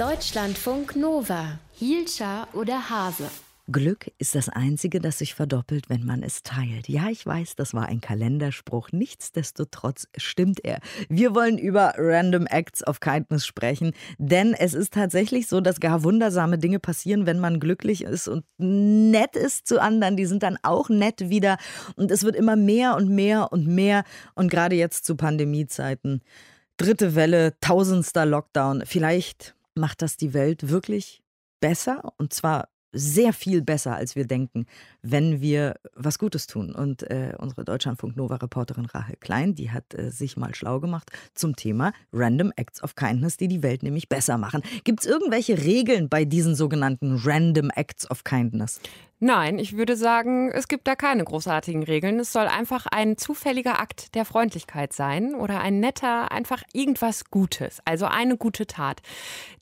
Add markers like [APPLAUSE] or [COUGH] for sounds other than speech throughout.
Deutschlandfunk Nova. Hielscher oder Hase? Glück ist das Einzige, das sich verdoppelt, wenn man es teilt. Ja, ich weiß, das war ein Kalenderspruch. Nichtsdestotrotz stimmt er. Wir wollen über Random Acts of Kindness sprechen, denn es ist tatsächlich so, dass gar wundersame Dinge passieren, wenn man glücklich ist und nett ist zu anderen. Die sind dann auch nett wieder und es wird immer mehr und mehr und mehr. Und gerade jetzt zu Pandemiezeiten, dritte Welle, tausendster Lockdown, vielleicht macht das die Welt wirklich besser und zwar sehr viel besser, als wir denken, wenn wir was Gutes tun. Und äh, unsere Deutschlandfunk Nova-Reporterin Rahel Klein, die hat äh, sich mal schlau gemacht zum Thema Random Acts of Kindness, die die Welt nämlich besser machen. Gibt es irgendwelche Regeln bei diesen sogenannten Random Acts of Kindness? Nein, ich würde sagen, es gibt da keine großartigen Regeln. Es soll einfach ein zufälliger Akt der Freundlichkeit sein oder ein netter, einfach irgendwas Gutes, also eine gute Tat.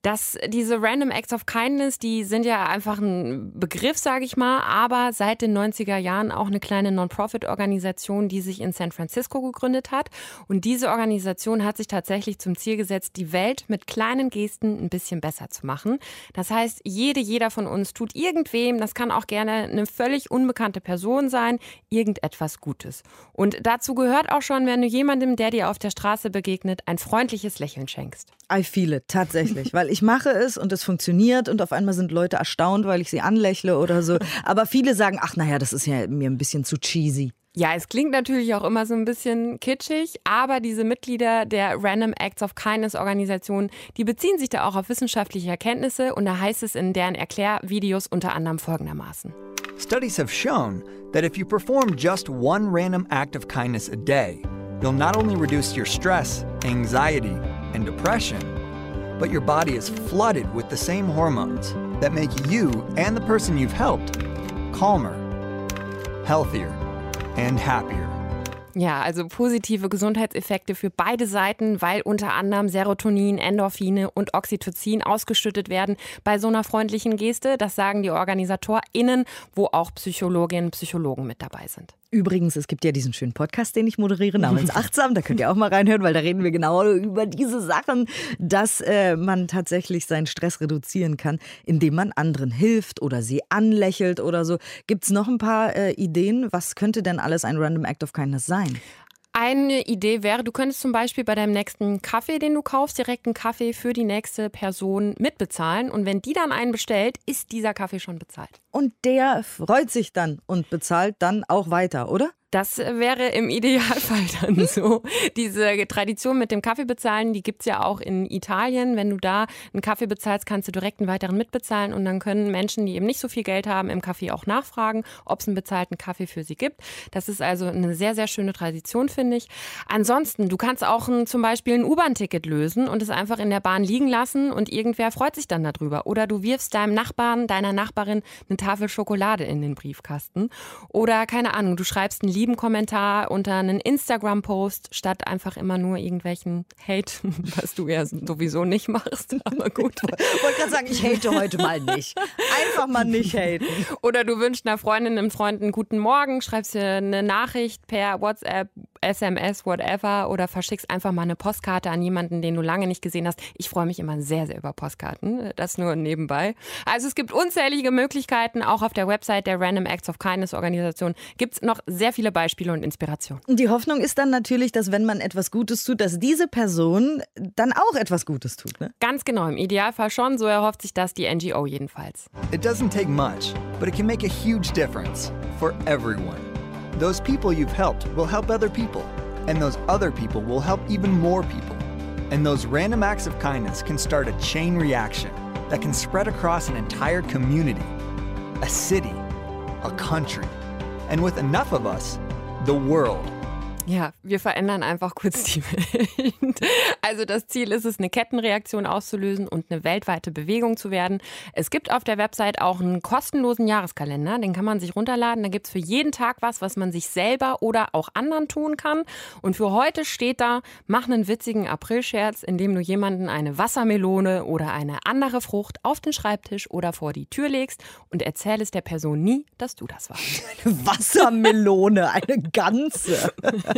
Das, diese Random Acts of Kindness, die sind ja einfach ein Begriff, sage ich mal, aber seit den 90er Jahren auch eine kleine Non-Profit-Organisation, die sich in San Francisco gegründet hat. Und diese Organisation hat sich tatsächlich zum Ziel gesetzt, die Welt mit kleinen Gesten ein bisschen besser zu machen. Das heißt, jede, jeder von uns tut irgendwem, das kann auch gerne eine, eine völlig unbekannte Person sein, irgendetwas Gutes. Und dazu gehört auch schon, wenn du jemandem, der dir auf der Straße begegnet, ein freundliches Lächeln schenkst. I feel it, tatsächlich. weil ich mache es und es funktioniert und auf einmal sind Leute erstaunt, weil ich sie anlächle oder so. Aber viele sagen, ach naja, das ist ja mir ein bisschen zu cheesy. Ja, es klingt natürlich auch immer so ein bisschen kitschig, aber diese Mitglieder der Random Acts of Kindness Organisation, die beziehen sich da auch auf wissenschaftliche Erkenntnisse und da heißt es in deren Erklärvideos unter anderem folgendermaßen. Studies have shown that if you perform just one random act of kindness a day, you'll not only reduce your stress, anxiety, and depression, but your body is flooded with the same hormones that make you and the person you've helped calmer, healthier, and happier. Ja, also positive Gesundheitseffekte für beide Seiten, weil unter anderem Serotonin, Endorphine und Oxytocin ausgeschüttet werden bei so einer freundlichen Geste. Das sagen die OrganisatorInnen, wo auch Psychologinnen und Psychologen mit dabei sind. Übrigens, es gibt ja diesen schönen Podcast, den ich moderiere, namens Achtsam. Da könnt ihr auch mal reinhören, weil da reden wir genau über diese Sachen, dass äh, man tatsächlich seinen Stress reduzieren kann, indem man anderen hilft oder sie anlächelt oder so. Gibt es noch ein paar äh, Ideen? Was könnte denn alles ein Random Act of Kindness sein? Eine Idee wäre, du könntest zum Beispiel bei deinem nächsten Kaffee, den du kaufst, direkt einen Kaffee für die nächste Person mitbezahlen. Und wenn die dann einen bestellt, ist dieser Kaffee schon bezahlt. Und der freut sich dann und bezahlt dann auch weiter, oder? Das wäre im Idealfall [LAUGHS] dann so. Diese Tradition mit dem Kaffee bezahlen, die gibt es ja auch in Italien. Wenn du da einen Kaffee bezahlst, kannst du direkt einen weiteren mitbezahlen und dann können Menschen, die eben nicht so viel Geld haben, im Kaffee auch nachfragen, ob es einen bezahlten Kaffee für sie gibt. Das ist also eine sehr, sehr schöne Tradition, finde ich. Ansonsten, du kannst auch ein, zum Beispiel ein U-Bahn-Ticket lösen und es einfach in der Bahn liegen lassen und irgendwer freut sich dann darüber. Oder du wirfst deinem Nachbarn, deiner Nachbarin eine Tafel Schokolade in den Briefkasten. Oder keine Ahnung, du schreibst einen lieben Kommentar unter einen Instagram-Post, statt einfach immer nur irgendwelchen Hate, [LAUGHS] was du ja sowieso nicht machst. [LAUGHS] Aber gut. Ich wollte gerade sagen, ich hate heute mal nicht. Einfach mal nicht haten. Oder du wünschst einer Freundin, einem Freund einen guten Morgen, schreibst dir eine Nachricht per WhatsApp, SMS, whatever, oder verschickst einfach mal eine Postkarte an jemanden, den du lange nicht gesehen hast. Ich freue mich immer sehr, sehr über Postkarten. Das nur nebenbei. Also es gibt unzählige Möglichkeiten. Auch auf der Website der Random Acts of Kindness Organisation gibt es noch sehr viele Beispiele und Inspirationen. Die Hoffnung ist dann natürlich, dass wenn man etwas Gutes tut, dass diese Person dann auch etwas Gutes tut. Ne? Ganz genau, im Idealfall schon. So erhofft sich das die NGO jedenfalls. It doesn't take much, but it can make a huge difference for everyone. Those people you've helped will help other people, and those other people will help even more people. And those random acts of kindness can start a chain reaction that can spread across an entire community, a city, a country, and with enough of us, the world. Ja, wir verändern einfach kurz die [LAUGHS] Welt. Also das Ziel ist es, eine Kettenreaktion auszulösen und eine weltweite Bewegung zu werden. Es gibt auf der Website auch einen kostenlosen Jahreskalender, den kann man sich runterladen. Da gibt es für jeden Tag was, was man sich selber oder auch anderen tun kann. Und für heute steht da, mach einen witzigen Aprilscherz, indem du jemanden eine Wassermelone oder eine andere Frucht auf den Schreibtisch oder vor die Tür legst und erzähl es der Person nie, dass du das warst. Eine [LAUGHS] Wassermelone, eine ganze. [LAUGHS]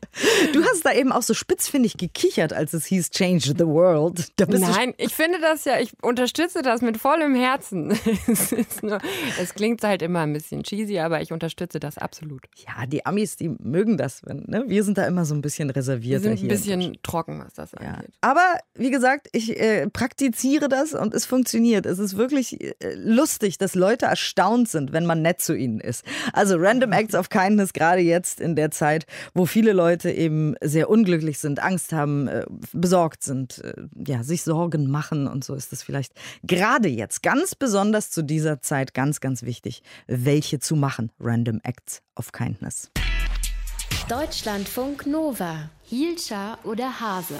Du hast da eben auch so spitzfindig gekichert, als es hieß Change the World. Nein, ich finde das ja, ich unterstütze das mit vollem Herzen. [LAUGHS] es, nur, es, klingt halt immer ein bisschen cheesy, aber ich unterstütze das absolut. Ja, die Amis, die mögen das. Wenn, ne? Wir sind da immer so ein bisschen reserviert. Wir sind ein bisschen trocken, was das angeht. Ja. Aber wie gesagt, ich äh, praktiziere das und es funktioniert. Es ist wirklich äh, lustig, dass Leute erstaunt sind, wenn man nett zu ihnen ist. Also Random Acts of Kindness, gerade jetzt in der Zeit, wo viele Leute eben sehr unglücklich sind, Angst haben, äh, besorgt sind, äh, ja, sich Sorgen machen und so ist es vielleicht gerade jetzt ganz besonders zu dieser Zeit ganz, ganz wichtig, welche zu machen. Random Acts of Kindness. Deutschlandfunk Nova. Hielscher oder Hase?